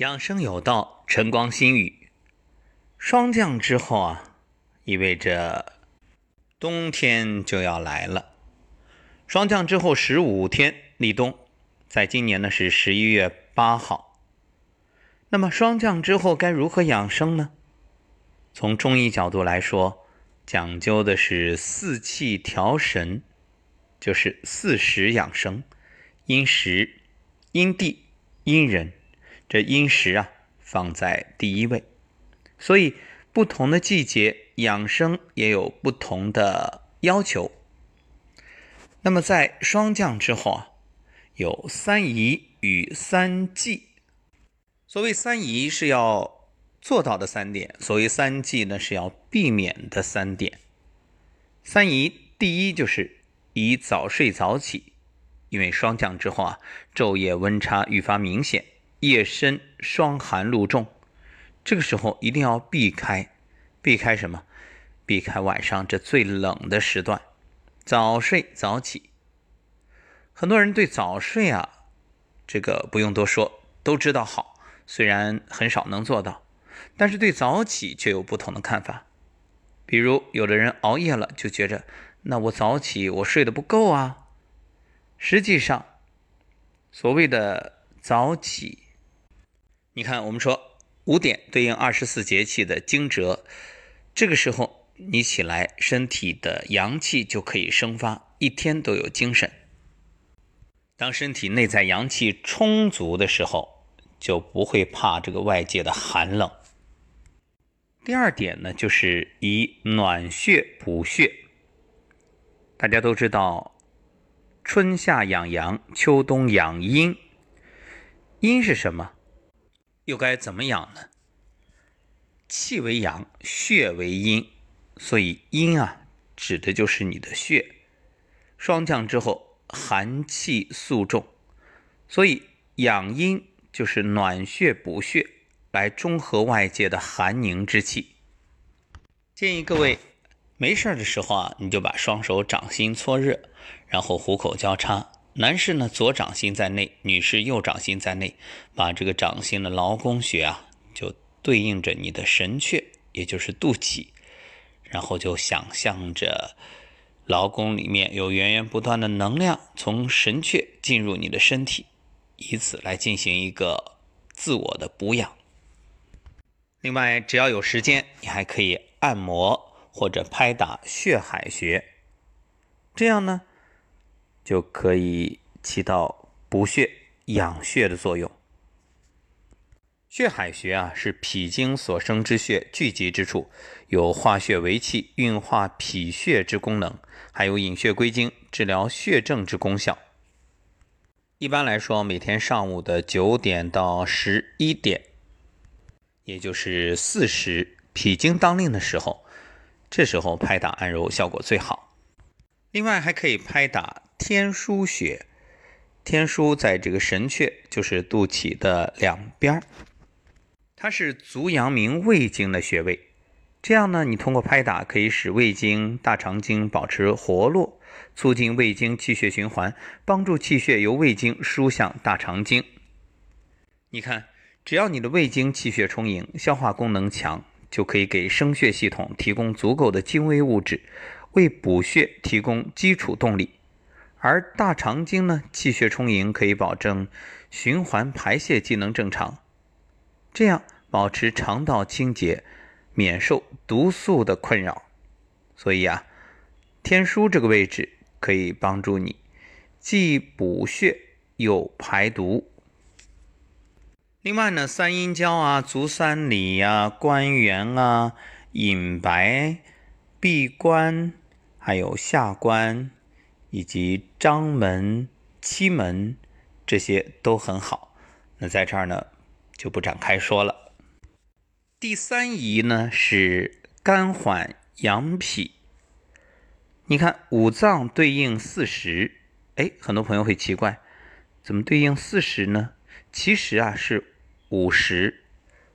养生有道，晨光新语。霜降之后啊，意味着冬天就要来了。霜降之后十五天立冬，在今年呢是十一月八号。那么霜降之后该如何养生呢？从中医角度来说，讲究的是四气调神，就是四时养生，因时、因地、因人。这因时啊放在第一位，所以不同的季节养生也有不同的要求。那么在霜降之后啊，有三宜与三忌。所谓三宜是要做到的三点，所谓三忌呢是要避免的三点。三宜第一就是宜早睡早起，因为霜降之后啊，昼夜温差愈发明显。夜深霜寒露重，这个时候一定要避开，避开什么？避开晚上这最冷的时段，早睡早起。很多人对早睡啊，这个不用多说，都知道好，虽然很少能做到，但是对早起却有不同的看法。比如，有的人熬夜了，就觉着那我早起我睡得不够啊。实际上，所谓的早起。你看，我们说五点对应二十四节气的惊蛰，这个时候你起来，身体的阳气就可以生发，一天都有精神。当身体内在阳气充足的时候，就不会怕这个外界的寒冷。第二点呢，就是以暖血补血。大家都知道，春夏养阳，秋冬养阴。阴是什么？又该怎么养呢？气为阳，血为阴，所以阴啊，指的就是你的血。霜降之后，寒气肃重，所以养阴就是暖血补血，来中和外界的寒凝之气。建议各位没事的时候啊，你就把双手掌心搓热，然后虎口交叉。男士呢，左掌心在内；女士右掌心在内。把这个掌心的劳宫穴啊，就对应着你的神阙，也就是肚脐，然后就想象着劳宫里面有源源不断的能量从神阙进入你的身体，以此来进行一个自我的补养。另外，只要有时间，你还可以按摩或者拍打血海穴，这样呢。就可以起到补血养血的作用。血海穴啊，是脾经所生之血聚集之处，有化血为气、运化脾血之功能，还有引血归经、治疗血症之功效。一般来说，每天上午的九点到十一点，也就是巳时，脾经当令的时候，这时候拍打按揉效果最好。另外，还可以拍打。天枢穴，天枢在这个神阙，就是肚脐的两边它是足阳明胃经的穴位。这样呢，你通过拍打可以使胃经、大肠经保持活络，促进胃经气血循环，帮助气血由胃经输向大肠经。你看，只要你的胃经气血充盈，消化功能强，就可以给生血系统提供足够的精微物质，为补血提供基础动力。而大肠经呢，气血充盈，可以保证循环排泄机能正常，这样保持肠道清洁，免受毒素的困扰。所以啊，天枢这个位置可以帮助你既补血又排毒。另外呢，三阴交啊、足三里呀、关元啊、隐白、闭关，还有下关。以及章门、期门这些都很好，那在这儿呢就不展开说了。第三仪呢是肝缓阳脾。你看五脏对应四时，哎，很多朋友会奇怪，怎么对应四时呢？其实啊是五时。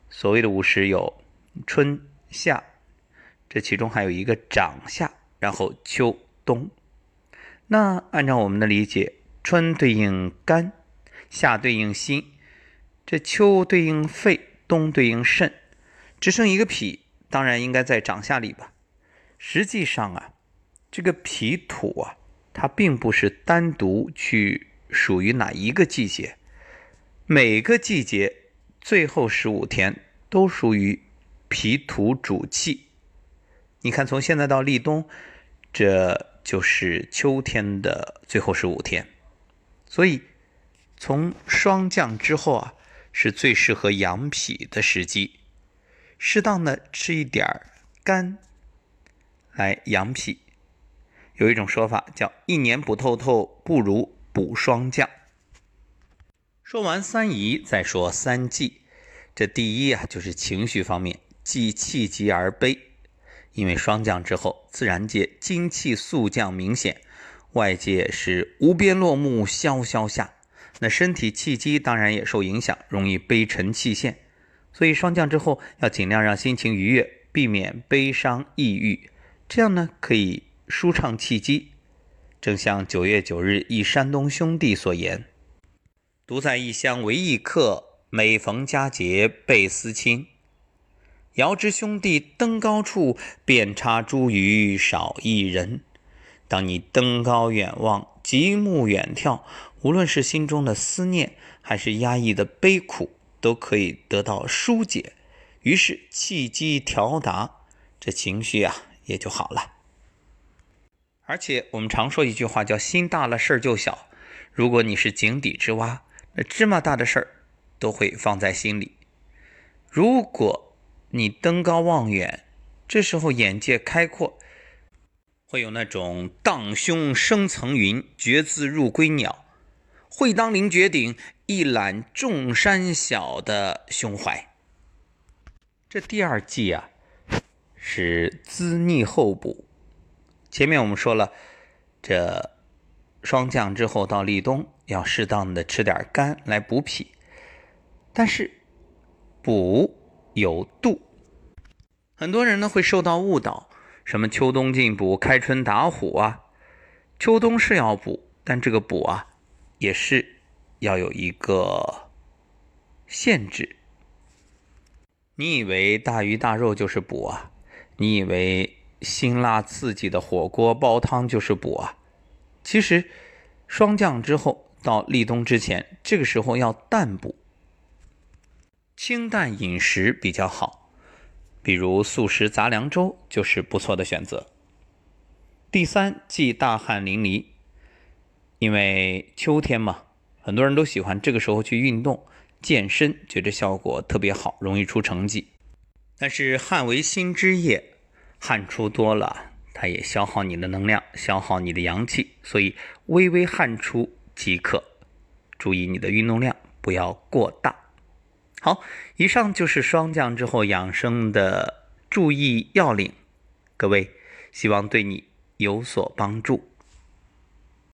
所谓的五时有春夏，这其中还有一个长夏，然后秋冬。那按照我们的理解，春对应肝，夏对应心，这秋对应肺，冬对应肾，只剩一个脾，当然应该在长夏里吧。实际上啊，这个脾土啊，它并不是单独去属于哪一个季节，每个季节最后十五天都属于脾土主气。你看，从现在到立冬，这就是秋天的最后十五天，所以从霜降之后啊。是最适合养脾的时机，适当的吃一点儿肝来养脾。有一种说法叫“一年不透透，不如补霜降”。说完三宜，再说三忌。这第一啊，就是情绪方面，忌气急而悲。因为霜降之后，自然界精气速降明显，外界是无边落木萧萧下。那身体气机当然也受影响，容易悲沉气陷，所以霜降之后要尽量让心情愉悦，避免悲伤抑郁，这样呢可以舒畅气机。正像九月九日忆山东兄弟所言：“独在异乡为异客，每逢佳节倍思亲。遥知兄弟登高处，遍插茱萸少一人。”当你登高远望，极目远眺。无论是心中的思念，还是压抑的悲苦，都可以得到疏解，于是气机调达，这情绪啊也就好了。而且我们常说一句话，叫“心大了事儿就小”。如果你是井底之蛙，那芝麻大的事儿都会放在心里；如果你登高望远，这时候眼界开阔，会有那种荡胸生层云，决眦入归鸟。会当凌绝顶，一览众山小的胸怀。这第二计啊，是滋腻后补。前面我们说了，这霜降之后到立冬，要适当的吃点甘来补脾。但是补有度，很多人呢会受到误导，什么秋冬进补、开春打虎啊，秋冬是要补，但这个补啊。也是要有一个限制。你以为大鱼大肉就是补啊？你以为辛辣刺激的火锅煲汤就是补啊？其实霜降之后到立冬之前，这个时候要淡补，清淡饮食比较好，比如素食杂粮粥就是不错的选择。第三，忌大汗淋漓。因为秋天嘛，很多人都喜欢这个时候去运动、健身，觉得效果特别好，容易出成绩。但是汗为心之液，汗出多了，它也消耗你的能量，消耗你的阳气，所以微微汗出即可。注意你的运动量不要过大。好，以上就是霜降之后养生的注意要领，各位希望对你有所帮助。